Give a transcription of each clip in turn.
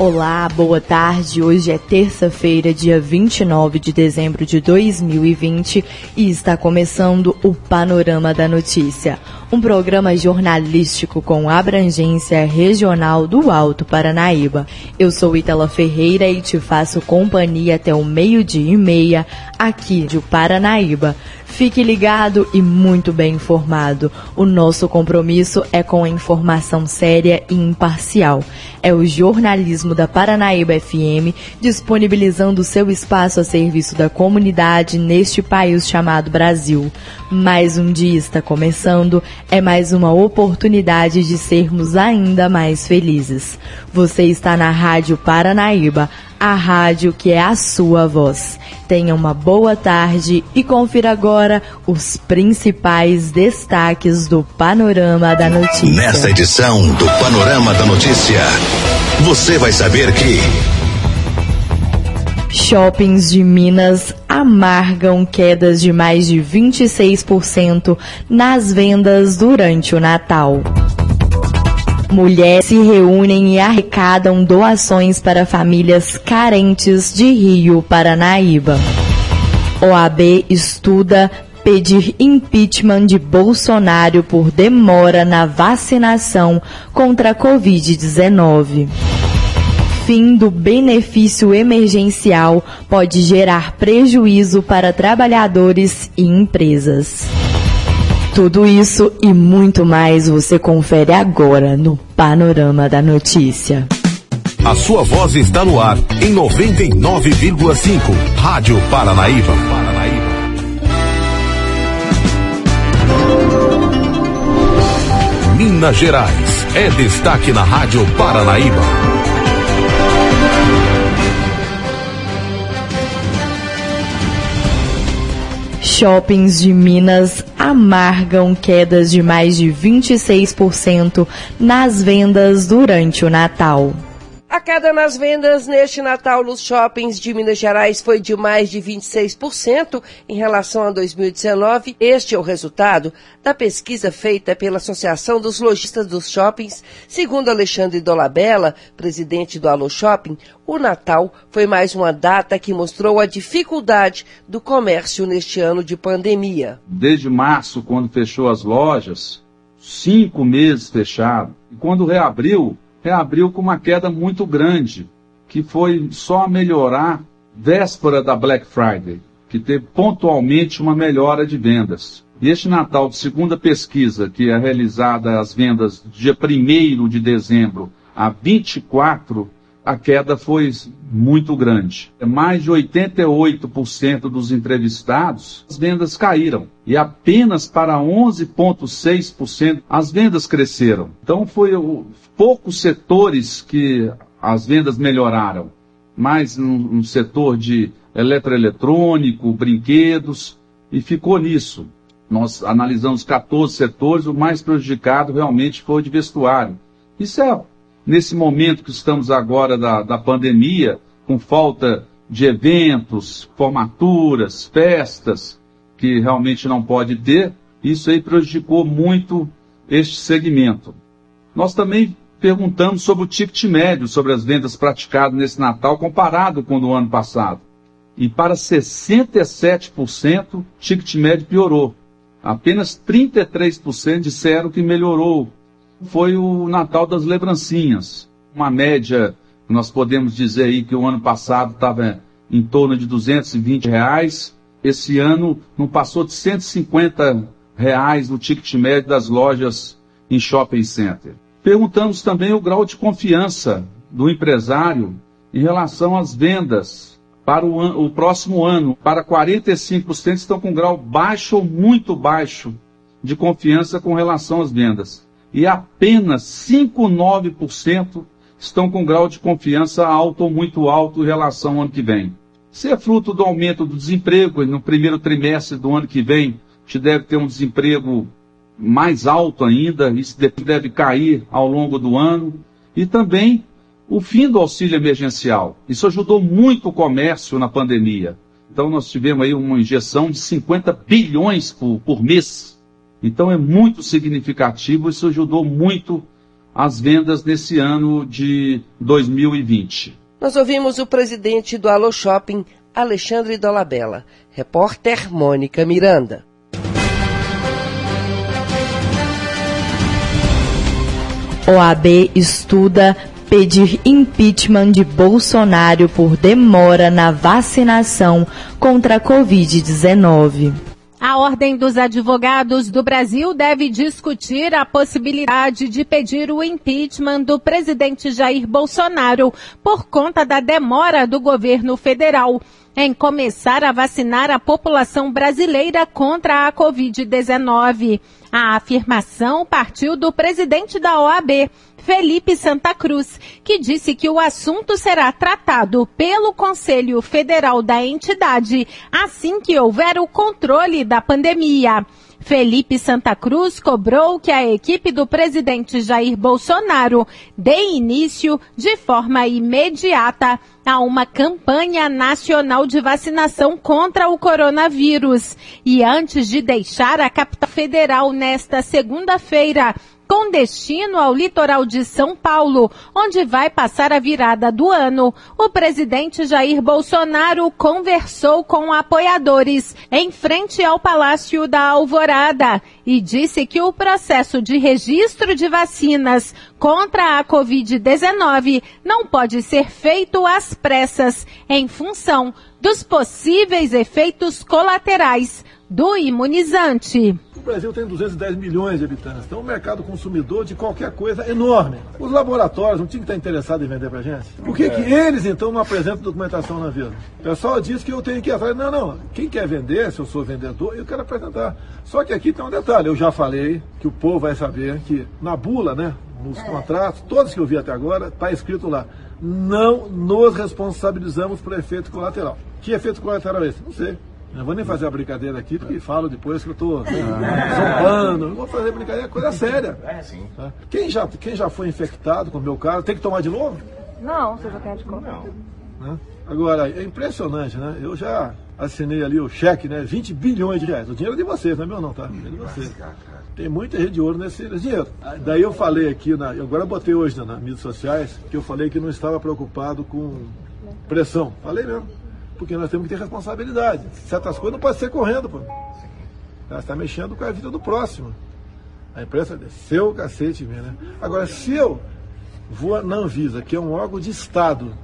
Olá, boa tarde. Hoje é terça-feira, dia 29 de dezembro de 2020 e está começando o Panorama da Notícia, um programa jornalístico com abrangência regional do Alto Paranaíba. Eu sou Itala Ferreira e te faço companhia até o meio-dia e meia aqui de Paranaíba. Fique ligado e muito bem informado. O nosso compromisso é com a informação séria e imparcial. É o jornalismo da Paranaíba FM disponibilizando seu espaço a serviço da comunidade neste país chamado Brasil. Mais um dia está começando, é mais uma oportunidade de sermos ainda mais felizes. Você está na Rádio Paranaíba a rádio que é a sua voz. Tenha uma boa tarde e confira agora os principais destaques do Panorama da Notícia. Nesta edição do Panorama da Notícia, você vai saber que. Shoppings de Minas amargam quedas de mais de 26% nas vendas durante o Natal. Mulheres se reúnem e arrecadam doações para famílias carentes de Rio Paranaíba. OAB estuda pedir impeachment de Bolsonaro por demora na vacinação contra a Covid-19. Fim do benefício emergencial pode gerar prejuízo para trabalhadores e empresas. Tudo isso e muito mais você confere agora no Panorama da Notícia. A sua voz está no ar em 99,5. Rádio Paranaíba. Minas Gerais é destaque na Rádio Paranaíba. Shoppings de Minas amargam quedas de mais de 26% nas vendas durante o Natal. Queda nas vendas neste Natal nos shoppings de Minas Gerais foi de mais de 26% em relação a 2019. Este é o resultado da pesquisa feita pela Associação dos Lojistas dos Shoppings. Segundo Alexandre Dolabella, presidente do Alô Shopping, o Natal foi mais uma data que mostrou a dificuldade do comércio neste ano de pandemia. Desde março, quando fechou as lojas, cinco meses fechado, e quando reabriu, reabriu com uma queda muito grande, que foi só melhorar véspera da Black Friday, que teve pontualmente uma melhora de vendas. E este Natal, de segunda pesquisa, que é realizada as vendas dia 1 de dezembro a 24 a queda foi muito grande. Mais de 88% dos entrevistados, as vendas caíram. E apenas para 11,6% as vendas cresceram. Então foi o, poucos setores que as vendas melhoraram. Mais no, no setor de eletroeletrônico, brinquedos, e ficou nisso. Nós analisamos 14 setores, o mais prejudicado realmente foi o de vestuário. Isso é nesse momento que estamos agora da, da pandemia, com falta de eventos, formaturas, festas, que realmente não pode ter, isso aí prejudicou muito este segmento. Nós também perguntamos sobre o ticket médio, sobre as vendas praticadas nesse Natal comparado com o ano passado. E para 67%, o ticket médio piorou. Apenas 33% disseram que melhorou foi o Natal das Lembrancinhas. Uma média, nós podemos dizer aí que o ano passado estava em torno de 220 reais. Esse ano não passou de 150 reais o ticket médio das lojas em shopping center. Perguntamos também o grau de confiança do empresário em relação às vendas para o, o próximo ano. Para 45% estão com grau baixo ou muito baixo de confiança com relação às vendas e apenas 5,9% estão com grau de confiança alto ou muito alto em relação ao ano que vem. Se é fruto do aumento do desemprego, no primeiro trimestre do ano que vem, a gente deve ter um desemprego mais alto ainda, isso deve cair ao longo do ano, e também o fim do auxílio emergencial. Isso ajudou muito o comércio na pandemia. Então nós tivemos aí uma injeção de 50 bilhões por, por mês. Então é muito significativo, isso ajudou muito as vendas nesse ano de 2020. Nós ouvimos o presidente do Alô Shopping, Alexandre Dolabella. Repórter Mônica Miranda. OAB estuda pedir impeachment de Bolsonaro por demora na vacinação contra a Covid-19. A Ordem dos Advogados do Brasil deve discutir a possibilidade de pedir o impeachment do presidente Jair Bolsonaro por conta da demora do governo federal em começar a vacinar a população brasileira contra a Covid-19. A afirmação partiu do presidente da OAB, Felipe Santa Cruz, que disse que o assunto será tratado pelo Conselho Federal da entidade assim que houver o controle da pandemia. Felipe Santa Cruz cobrou que a equipe do presidente Jair Bolsonaro dê início de forma imediata a uma campanha nacional de vacinação contra o coronavírus. E antes de deixar a capital federal nesta segunda-feira, com destino ao litoral de São Paulo, onde vai passar a virada do ano. O presidente Jair Bolsonaro conversou com apoiadores em frente ao Palácio da Alvorada e disse que o processo de registro de vacinas contra a Covid-19 não pode ser feito às pressas em função dos possíveis efeitos colaterais do imunizante. O Brasil tem 210 milhões de habitantes, então o mercado consumidor de qualquer coisa é enorme. Os laboratórios não tinham que estar interessados em vender para gente? Por que, que eles então não apresentam documentação na vida? O pessoal diz que eu tenho que ir atrás. Não, não. Quem quer vender, se eu sou vendedor, eu quero apresentar. Só que aqui tem um detalhe. Eu já falei que o povo vai saber que na bula, né, nos contratos, todos que eu vi até agora, está escrito lá: não nos responsabilizamos por efeito colateral. Que efeito colateral é esse? Não sei. Não vou nem fazer a brincadeira aqui, porque falo depois que eu estou zombando. Não vou fazer brincadeira, é coisa séria. É, sim. Tá? Quem já, quem já foi infectado com o meu caso, tem que tomar de novo? Não, você já tem de Não. Né? Agora, é impressionante, né? Eu já assinei ali o cheque, né? 20 bilhões de reais. O dinheiro é de vocês, não é meu não, tá? É de vocês. Tem muita rede de ouro nesse, dinheiro. Daí eu falei aqui, na, agora eu botei hoje nas mídias sociais, que eu falei que não estava preocupado com pressão. Falei mesmo porque nós temos que ter responsabilidade. Certas coisas não pode ser correndo, pô. Ela está mexendo com a vida do próximo. A imprensa desceu o cacete mesmo, né? Agora, se eu vou na Anvisa, que é um órgão de Estado,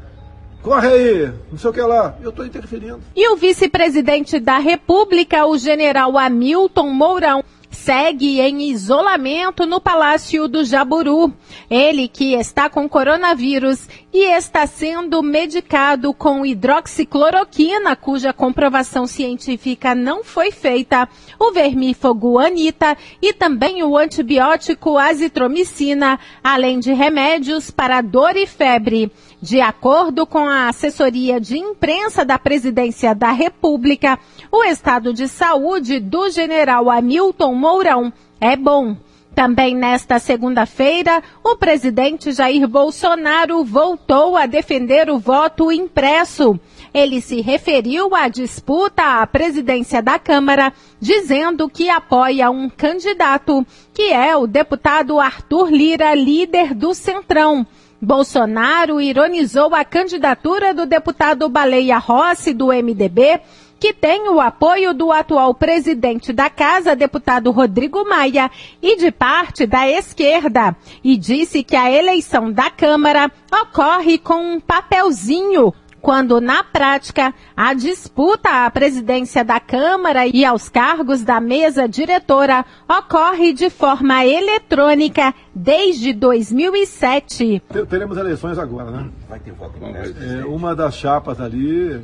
corre aí, não sei o que lá, eu estou interferindo. E o vice-presidente da República, o general Hamilton Mourão, segue em isolamento no Palácio do Jaburu. Ele que está com coronavírus e está sendo medicado com hidroxicloroquina, cuja comprovação científica não foi feita, o vermífugo anita e também o antibiótico azitromicina, além de remédios para dor e febre. De acordo com a assessoria de imprensa da Presidência da República, o estado de saúde do general Hamilton Mourão é bom. Também nesta segunda-feira, o presidente Jair Bolsonaro voltou a defender o voto impresso. Ele se referiu à disputa à presidência da Câmara, dizendo que apoia um candidato, que é o deputado Arthur Lira, líder do Centrão. Bolsonaro ironizou a candidatura do deputado Baleia Rossi, do MDB, que tem o apoio do atual presidente da casa, deputado Rodrigo Maia, e de parte da esquerda, e disse que a eleição da Câmara ocorre com um papelzinho quando na prática a disputa à presidência da Câmara e aos cargos da mesa diretora ocorre de forma eletrônica desde 2007. Teremos eleições agora, né? Vai ter voto é, Uma das chapas ali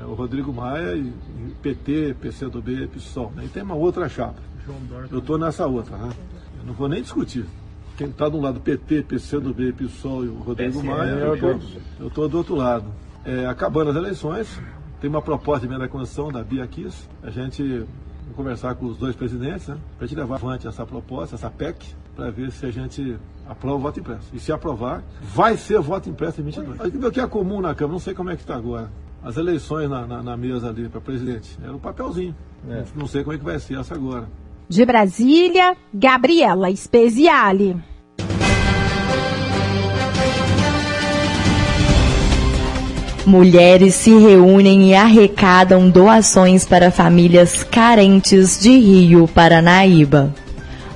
é o Rodrigo Maia e PT, PCdoB, PSOL. Né? E tem uma outra chapa. Eu estou nessa outra, né? Eu não vou nem discutir quem está do lado PT, PCdoB, PSOL e o Rodrigo Maia, eu estou do outro lado. É, acabando as eleições, tem uma proposta de emenda da Constituição da Bia Kiss, a gente conversar com os dois presidentes, né, para a gente levar avante essa proposta, essa PEC, para ver se a gente aprova o voto impresso. E se aprovar, vai ser voto impresso em 22. O que é comum na Câmara, não sei como é que está agora. As eleições na, na, na mesa ali para presidente, era um papelzinho. É. Não sei como é que vai ser essa agora. De Brasília, Gabriela Speziale. Mulheres se reúnem e arrecadam doações para famílias carentes de Rio Paranaíba.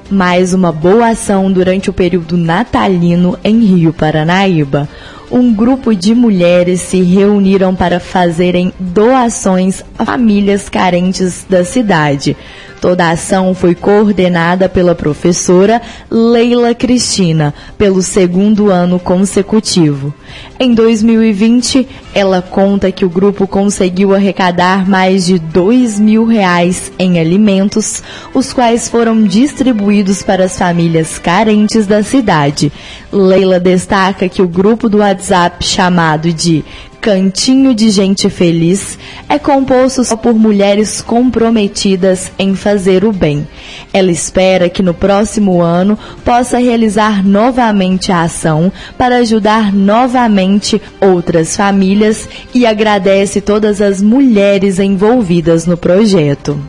Mais uma boa ação durante o período natalino em Rio Paranaíba. Um grupo de mulheres se reuniram para fazerem doações a famílias carentes da cidade. Toda a ação foi coordenada pela professora Leila Cristina, pelo segundo ano consecutivo. Em 2020, ela conta que o grupo conseguiu arrecadar mais de dois mil reais em alimentos, os quais foram distribuídos para as famílias carentes da cidade. Leila destaca que o grupo do WhatsApp chamado de Cantinho de Gente Feliz é composto só por mulheres comprometidas em fazer o bem. Ela espera que no próximo ano possa realizar novamente a ação para ajudar novamente outras famílias e agradece todas as mulheres envolvidas no projeto.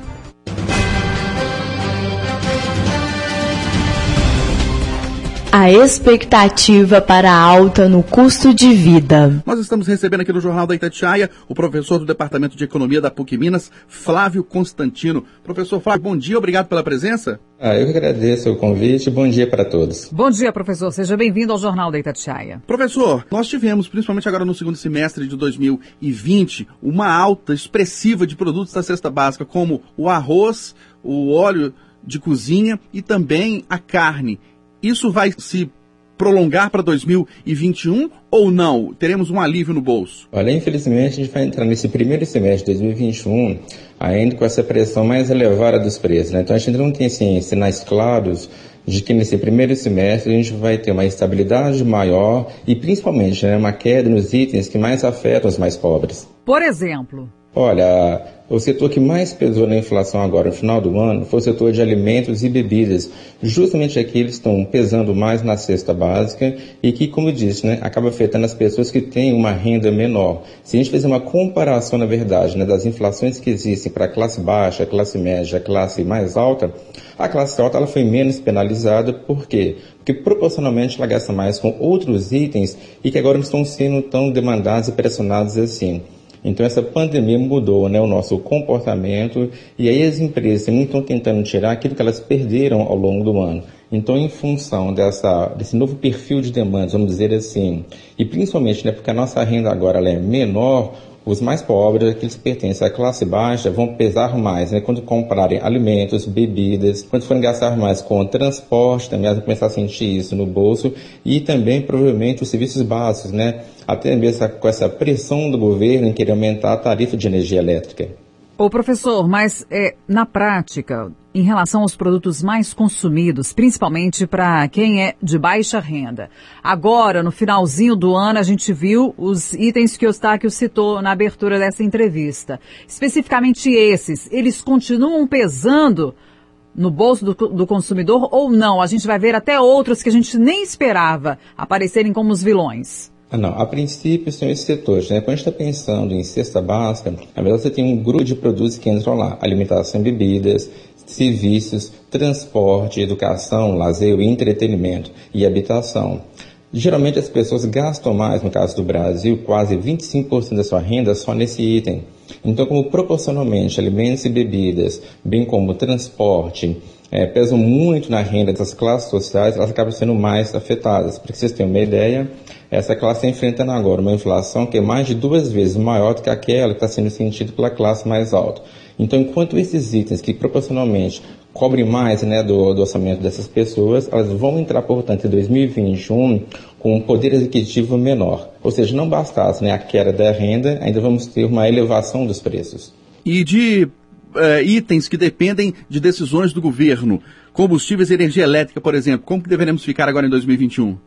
A expectativa para a alta no custo de vida. Nós estamos recebendo aqui no Jornal da Itatiaia o professor do Departamento de Economia da PUC Minas, Flávio Constantino. Professor Flávio, bom dia, obrigado pela presença. Ah, eu agradeço o convite. Bom dia para todos. Bom dia, professor. Seja bem-vindo ao Jornal da Itatiaia. Professor, nós tivemos, principalmente agora no segundo semestre de 2020, uma alta expressiva de produtos da cesta básica, como o arroz, o óleo de cozinha e também a carne. Isso vai se prolongar para 2021 ou não? Teremos um alívio no bolso? Olha, infelizmente a gente vai entrar nesse primeiro semestre de 2021 ainda com essa pressão mais elevada dos preços. Né? Então a gente ainda não tem assim, sinais claros de que nesse primeiro semestre a gente vai ter uma estabilidade maior e principalmente né, uma queda nos itens que mais afetam os mais pobres. Por exemplo? Olha, o setor que mais pesou na inflação agora no final do ano foi o setor de alimentos e bebidas, justamente aqueles que estão pesando mais na cesta básica e que, como eu disse, né, acaba afetando as pessoas que têm uma renda menor. Se a gente fizer uma comparação, na verdade, né, das inflações que existem para a classe baixa, classe média, classe mais alta, a classe alta ela foi menos penalizada, por quê? Porque proporcionalmente ela gasta mais com outros itens e que agora não estão sendo tão demandados e pressionados assim. Então essa pandemia mudou né, o nosso comportamento e aí as empresas também estão tentando tirar aquilo que elas perderam ao longo do ano. Então, em função dessa, desse novo perfil de demandas, vamos dizer assim, e principalmente né, porque a nossa renda agora é menor, os mais pobres, aqueles que pertencem à classe baixa, vão pesar mais, né? Quando comprarem alimentos, bebidas, quando forem gastar mais com transporte, também vão começar a sentir isso no bolso e também provavelmente os serviços básicos, né? Até mesmo com essa pressão do governo em querer aumentar a tarifa de energia elétrica. Ô professor, mas é, na prática, em relação aos produtos mais consumidos, principalmente para quem é de baixa renda. Agora, no finalzinho do ano, a gente viu os itens que o Eustáquio citou na abertura dessa entrevista. Especificamente esses, eles continuam pesando no bolso do, do consumidor ou não? A gente vai ver até outros que a gente nem esperava aparecerem como os vilões. Ah, não, a princípio são esses setores. Né? Quando a gente está pensando em cesta básica, na verdade você tem um grupo de produtos que entram lá: alimentação e bebidas, serviços, transporte, educação, lazer, entretenimento e habitação. Geralmente as pessoas gastam mais, no caso do Brasil, quase 25% da sua renda só nesse item. Então, como proporcionalmente alimentos e bebidas, bem como transporte, é, pesam muito na renda dessas classes sociais, elas acabam sendo mais afetadas. Para que vocês tenham uma ideia, essa classe está enfrentando agora uma inflação que é mais de duas vezes maior do que aquela que está sendo sentida pela classe mais alta. Então, enquanto esses itens que proporcionalmente cobrem mais né, do, do, orçamento dessas pessoas, elas vão entrar, portanto, em 2021 com um poder executivo menor. Ou seja, não bastasse né, a queda da renda, ainda vamos ter uma elevação dos preços. E de é, itens que dependem de decisões do governo, combustíveis e energia elétrica, por exemplo, como que deveremos ficar agora em 2021?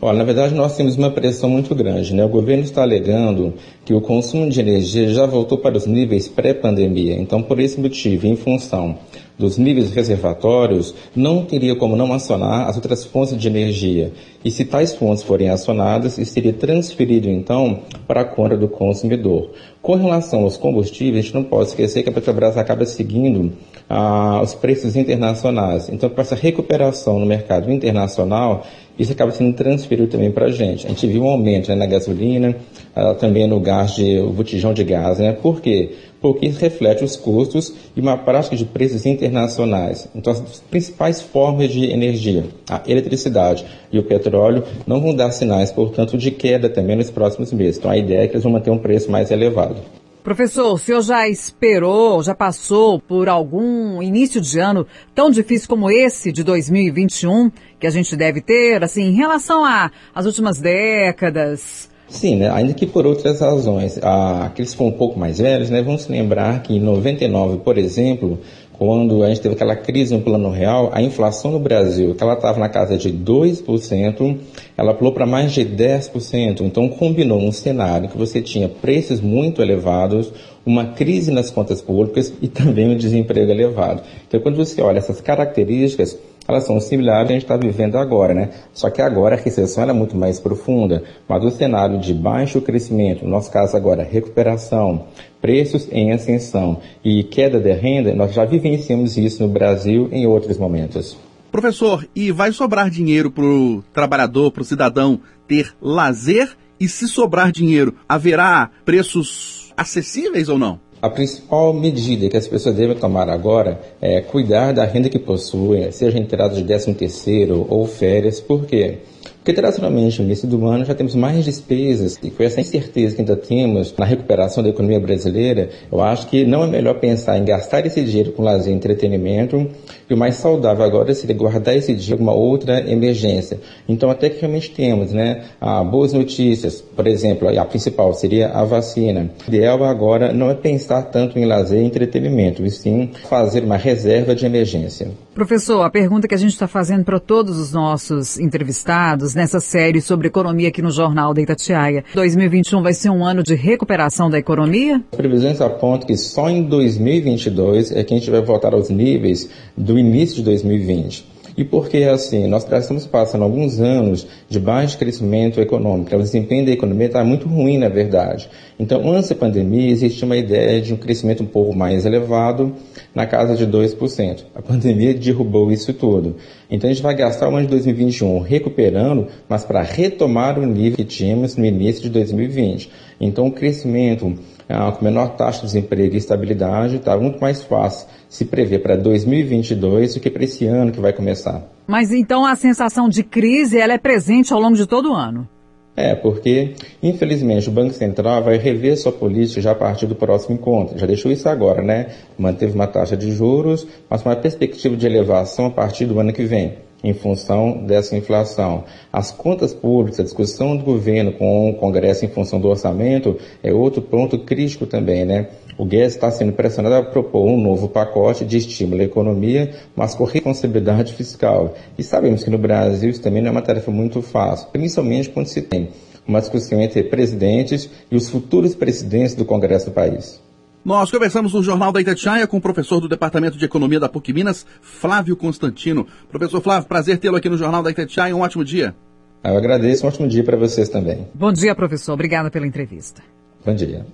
Olha, na verdade nós temos uma pressão muito grande, né? O governo está alegando que o consumo de energia já voltou para os níveis pré-pandemia. Então, por esse motivo, em função dos níveis reservatórios, não teria como não acionar as outras fontes de energia. E se tais fontes forem acionadas, isso seria transferido então para a conta do consumidor. Com relação aos combustíveis, a gente não pode esquecer que a Petrobras acaba seguindo ah, os preços internacionais. Então, com essa recuperação no mercado internacional, isso acaba sendo transferido também para a gente. A gente viu um aumento né, na gasolina, ah, também no gás de o botijão de gás, né? Por quê? Porque reflete os custos e uma prática de preços internacionais. Então, as principais formas de energia, a eletricidade e o petróleo, não vão dar sinais, portanto, de queda também nos próximos meses. Então, a ideia é que eles vão manter um preço mais elevado. Professor, o senhor já esperou, já passou por algum início de ano tão difícil como esse de 2021 que a gente deve ter, assim, em relação às últimas décadas? Sim, né? ainda que por outras razões. Ah, aqueles que foram um pouco mais velhos, né, vão se lembrar que em 99, por exemplo, quando a gente teve aquela crise no plano real, a inflação no Brasil, que ela estava na casa de 2%, ela pulou para mais de 10%. Então combinou um cenário que você tinha preços muito elevados, uma crise nas contas públicas e também um desemprego elevado. Então quando você olha essas características, elas são similares que a gente está vivendo agora, né? Só que agora a recessão é muito mais profunda, mas o cenário de baixo crescimento, no nosso caso agora recuperação, preços em ascensão e queda de renda, nós já vivenciamos isso no Brasil em outros momentos. Professor, e vai sobrar dinheiro para o trabalhador, para o cidadão ter lazer? E se sobrar dinheiro, haverá preços acessíveis ou não? A principal medida que as pessoas devem tomar agora é cuidar da renda que possuem, seja entrada de 13 terceiro ou férias, por quê? Porque tradicionalmente, no início do ano, já temos mais despesas e com essa incerteza que ainda temos na recuperação da economia brasileira, eu acho que não é melhor pensar em gastar esse dinheiro com lazer e entretenimento e o mais saudável agora seria guardar esse para uma outra emergência. Então, até que realmente temos né, boas notícias, por exemplo, a principal seria a vacina. O ideal agora não é pensar tanto em lazer e entretenimento, e sim fazer uma reserva de emergência. Professor, a pergunta que a gente está fazendo para todos os nossos entrevistados nessa série sobre economia aqui no Jornal da Itatiaia. 2021 vai ser um ano de recuperação da economia? As previsões apontam que só em 2022 é que a gente vai voltar aos níveis do início de 2020. E por que assim? Nós estamos passando alguns anos de baixo crescimento econômico. O desempenho da economia está muito ruim, na verdade. Então, antes da pandemia, existia uma ideia de um crescimento um pouco mais elevado, na casa de 2%. A pandemia derrubou isso tudo. Então, a gente vai gastar o ano de 2021 recuperando, mas para retomar o nível que tínhamos no início de 2020. Então, o crescimento ah, com menor taxa de desemprego e estabilidade, está muito mais fácil se prever para 2022 do que para esse ano que vai começar. Mas então a sensação de crise ela é presente ao longo de todo o ano? É, porque, infelizmente, o Banco Central vai rever sua política já a partir do próximo encontro. Já deixou isso agora, né? Manteve uma taxa de juros, mas com uma perspectiva de elevação a partir do ano que vem em função dessa inflação. As contas públicas, a discussão do governo com o Congresso em função do orçamento é outro ponto crítico também, né? O Guedes está sendo pressionado a propor um novo pacote de estímulo à economia, mas com responsabilidade fiscal. E sabemos que no Brasil isso também não é uma tarefa muito fácil, principalmente quando se tem uma discussão entre presidentes e os futuros presidentes do Congresso do país. Nós conversamos no Jornal da Itatiaia com o professor do Departamento de Economia da PUC Minas, Flávio Constantino. Professor Flávio, prazer tê-lo aqui no Jornal da Itatiaia. Um ótimo dia. Eu agradeço. Um ótimo dia para vocês também. Bom dia, professor. Obrigada pela entrevista. Bom dia.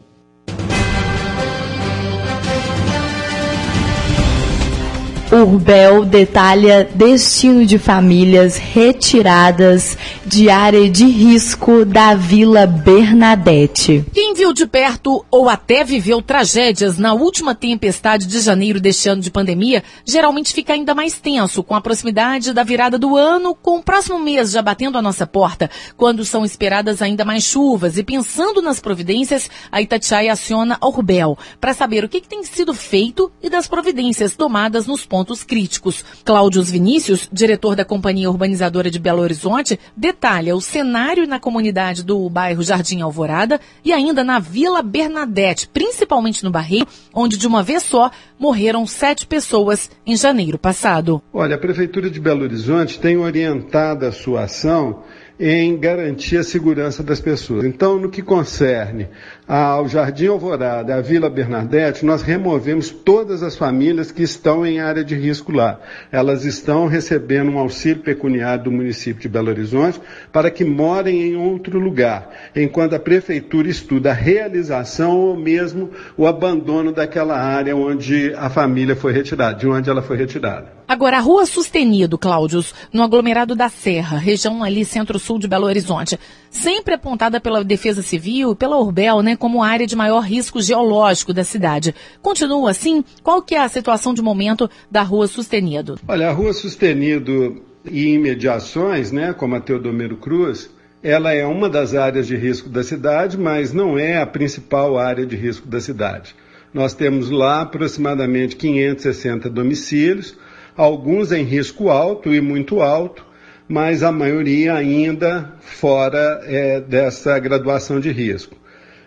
Urbel detalha destino de famílias retiradas de área de risco da Vila Bernadette. Quem viu de perto ou até viveu tragédias na última tempestade de janeiro deste ano de pandemia, geralmente fica ainda mais tenso com a proximidade da virada do ano, com o próximo mês já batendo a nossa porta, quando são esperadas ainda mais chuvas. E pensando nas providências, a Itatiaia aciona a Urbel para saber o que, que tem sido feito e das providências tomadas nos pontos pontos críticos. Cláudio Vinícius, diretor da Companhia Urbanizadora de Belo Horizonte, detalha o cenário na comunidade do bairro Jardim Alvorada e ainda na Vila Bernadette, principalmente no Barreiro, onde de uma vez só morreram sete pessoas em janeiro passado. Olha, a Prefeitura de Belo Horizonte tem orientado a sua ação em garantir a segurança das pessoas. Então, no que concerne ao Jardim Alvorada, à Vila Bernadette, nós removemos todas as famílias que estão em área de risco lá. Elas estão recebendo um auxílio pecuniário do município de Belo Horizonte para que morem em outro lugar, enquanto a prefeitura estuda a realização ou mesmo o abandono daquela área onde a família foi retirada, de onde ela foi retirada. Agora, a Rua Sustenido, Cláudios, no aglomerado da Serra, região ali centro-sul de Belo Horizonte, sempre apontada pela Defesa Civil e pela Urbel, né, como área de maior risco geológico da cidade. Continua assim? Qual que é a situação de momento da Rua Sustenido? Olha, a Rua Sustenido e imediações, né, como a Teodomiro Cruz, ela é uma das áreas de risco da cidade, mas não é a principal área de risco da cidade. Nós temos lá aproximadamente 560 domicílios, alguns em risco alto e muito alto, mas a maioria ainda fora é, dessa graduação de risco.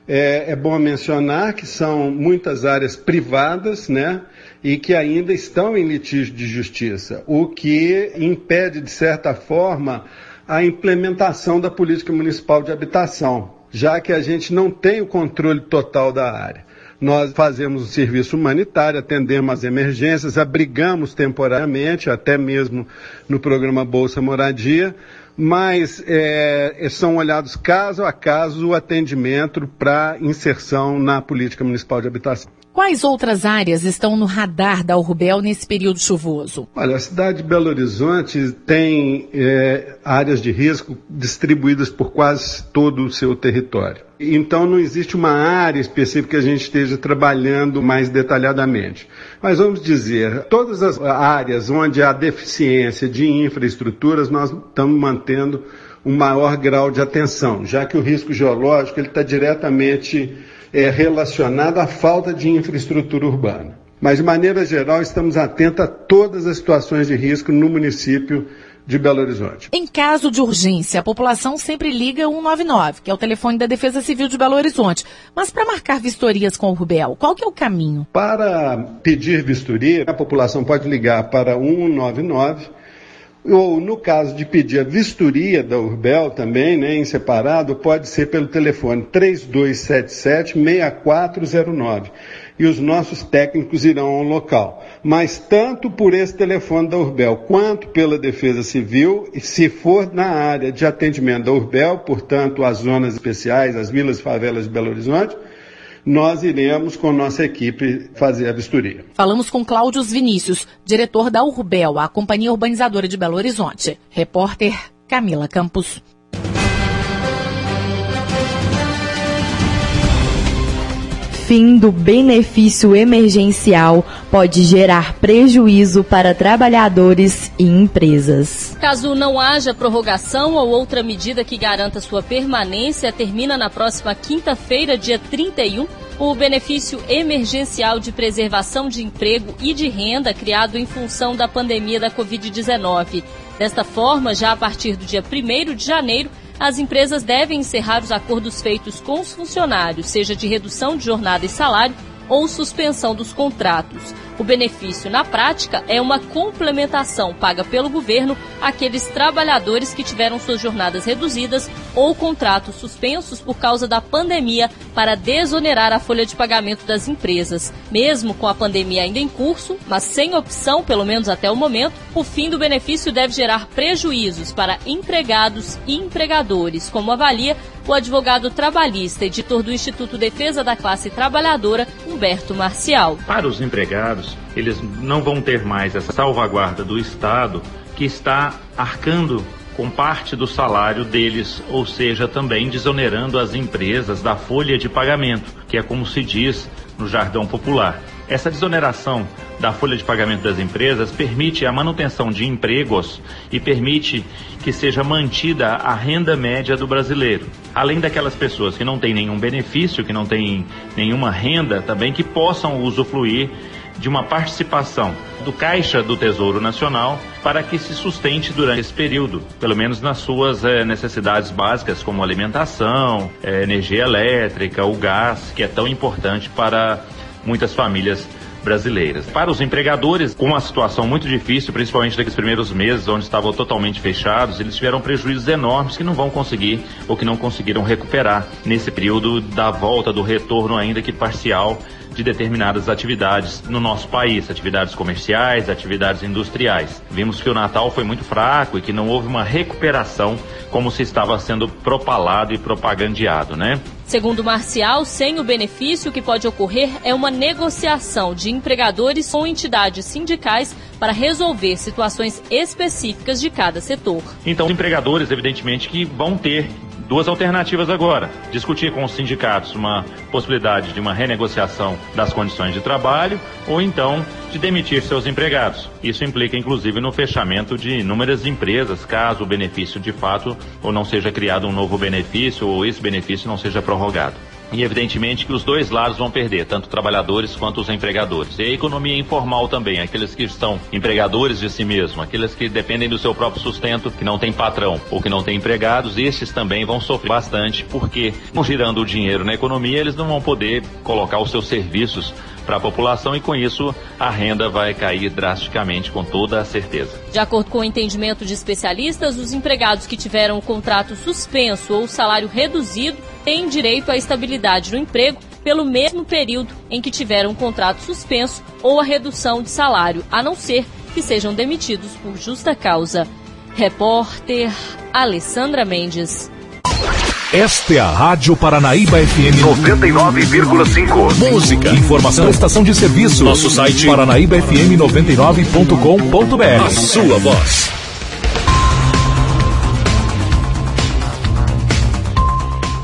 É, é, bom mencionar que são muitas áreas privadas, né, e que ainda estão em litígio de justiça, o que impede, de certa forma, a implementação da política municipal de habitação, já que a gente não tem o controle total da área. Nós fazemos o serviço humanitário, atendemos as emergências, abrigamos temporariamente, até mesmo no programa Bolsa Moradia, mas é, são olhados caso a caso o atendimento para inserção na política municipal de habitação. Quais outras áreas estão no radar da Urbel nesse período chuvoso? Olha, a cidade de Belo Horizonte tem é, áreas de risco distribuídas por quase todo o seu território. Então não existe uma área específica que a gente esteja trabalhando mais detalhadamente. Mas vamos dizer, todas as áreas onde há deficiência de infraestruturas, nós estamos mantendo um maior grau de atenção, já que o risco geológico ele está diretamente é, relacionado à falta de infraestrutura urbana. Mas, de maneira geral, estamos atentos a todas as situações de risco no município de Belo Horizonte. Em caso de urgência, a população sempre liga 199, que é o telefone da Defesa Civil de Belo Horizonte. Mas para marcar vistorias com o Rubel, qual que é o caminho? Para pedir vistoria, a população pode ligar para 199 ou, no caso de pedir a vistoria da Urbel também, né, em separado, pode ser pelo telefone 3277-6409. E os nossos técnicos irão ao local. Mas tanto por esse telefone da Urbel quanto pela Defesa Civil, se for na área de atendimento da Urbel, portanto, as zonas especiais, as vilas e favelas de Belo Horizonte, nós iremos com nossa equipe fazer a vistoria. Falamos com Cláudio Vinícius, diretor da Urbel, a companhia urbanizadora de Belo Horizonte. Repórter Camila Campos. Fim do benefício emergencial pode gerar prejuízo para trabalhadores e empresas. Caso não haja prorrogação ou outra medida que garanta sua permanência, termina na próxima quinta-feira, dia 31, o benefício emergencial de preservação de emprego e de renda criado em função da pandemia da Covid-19. Desta forma, já a partir do dia 1 de janeiro, as empresas devem encerrar os acordos feitos com os funcionários, seja de redução de jornada e salário ou suspensão dos contratos. O benefício, na prática, é uma complementação paga pelo governo àqueles trabalhadores que tiveram suas jornadas reduzidas ou contratos suspensos por causa da pandemia para desonerar a folha de pagamento das empresas. Mesmo com a pandemia ainda em curso, mas sem opção, pelo menos até o momento, o fim do benefício deve gerar prejuízos para empregados e empregadores, como avalia o advogado trabalhista, editor do Instituto Defesa da Classe Trabalhadora, Humberto Marcial. Para os empregados, eles não vão ter mais essa salvaguarda do Estado que está arcando com parte do salário deles, ou seja, também desonerando as empresas da folha de pagamento, que é como se diz no jargão popular. Essa desoneração da folha de pagamento das empresas permite a manutenção de empregos e permite que seja mantida a renda média do brasileiro. Além daquelas pessoas que não têm nenhum benefício, que não têm nenhuma renda, também que possam usufruir de uma participação do Caixa do Tesouro Nacional para que se sustente durante esse período, pelo menos nas suas é, necessidades básicas, como alimentação, é, energia elétrica, o gás, que é tão importante para muitas famílias brasileiras. Para os empregadores, com uma situação muito difícil, principalmente naqueles primeiros meses, onde estavam totalmente fechados, eles tiveram prejuízos enormes que não vão conseguir ou que não conseguiram recuperar nesse período da volta, do retorno ainda que parcial de determinadas atividades no nosso país, atividades comerciais, atividades industriais. Vimos que o Natal foi muito fraco e que não houve uma recuperação como se estava sendo propalado e propagandeado, né? Segundo Marcial, sem o benefício, o que pode ocorrer é uma negociação de empregadores com entidades sindicais para resolver situações específicas de cada setor. Então, os empregadores, evidentemente, que vão ter duas alternativas agora: discutir com os sindicatos uma possibilidade de uma renegociação das condições de trabalho ou então de demitir seus empregados. Isso implica, inclusive, no fechamento de inúmeras empresas, caso o benefício de fato ou não seja criado um novo benefício ou esse benefício não seja prorrogado. E evidentemente que os dois lados vão perder, tanto trabalhadores quanto os empregadores. E a economia informal também, aqueles que são empregadores de si mesmo, aqueles que dependem do seu próprio sustento, que não tem patrão ou que não tem empregados, esses também vão sofrer bastante, porque, girando o dinheiro na economia, eles não vão poder colocar os seus serviços para a população e com isso a renda vai cair drasticamente com toda a certeza. De acordo com o entendimento de especialistas, os empregados que tiveram o contrato suspenso ou salário reduzido têm direito à estabilidade no emprego pelo mesmo período em que tiveram um contrato suspenso ou a redução de salário, a não ser que sejam demitidos por justa causa. Repórter Alessandra Mendes. Esta é a Rádio Paranaíba FM 99,5. Música, informação, prestação de serviço. Nosso site paranaíbafm99.com.br. A sua voz.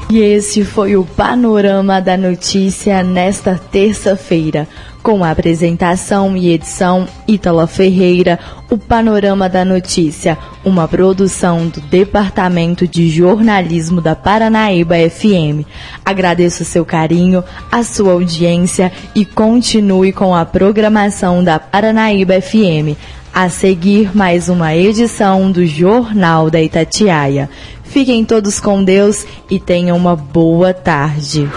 E esse foi o panorama da notícia nesta terça-feira. Com a apresentação e edição Ítala Ferreira, o Panorama da Notícia, uma produção do Departamento de Jornalismo da Paranaíba FM. Agradeço seu carinho, a sua audiência e continue com a programação da Paranaíba FM. A seguir, mais uma edição do Jornal da Itatiaia. Fiquem todos com Deus e tenham uma boa tarde.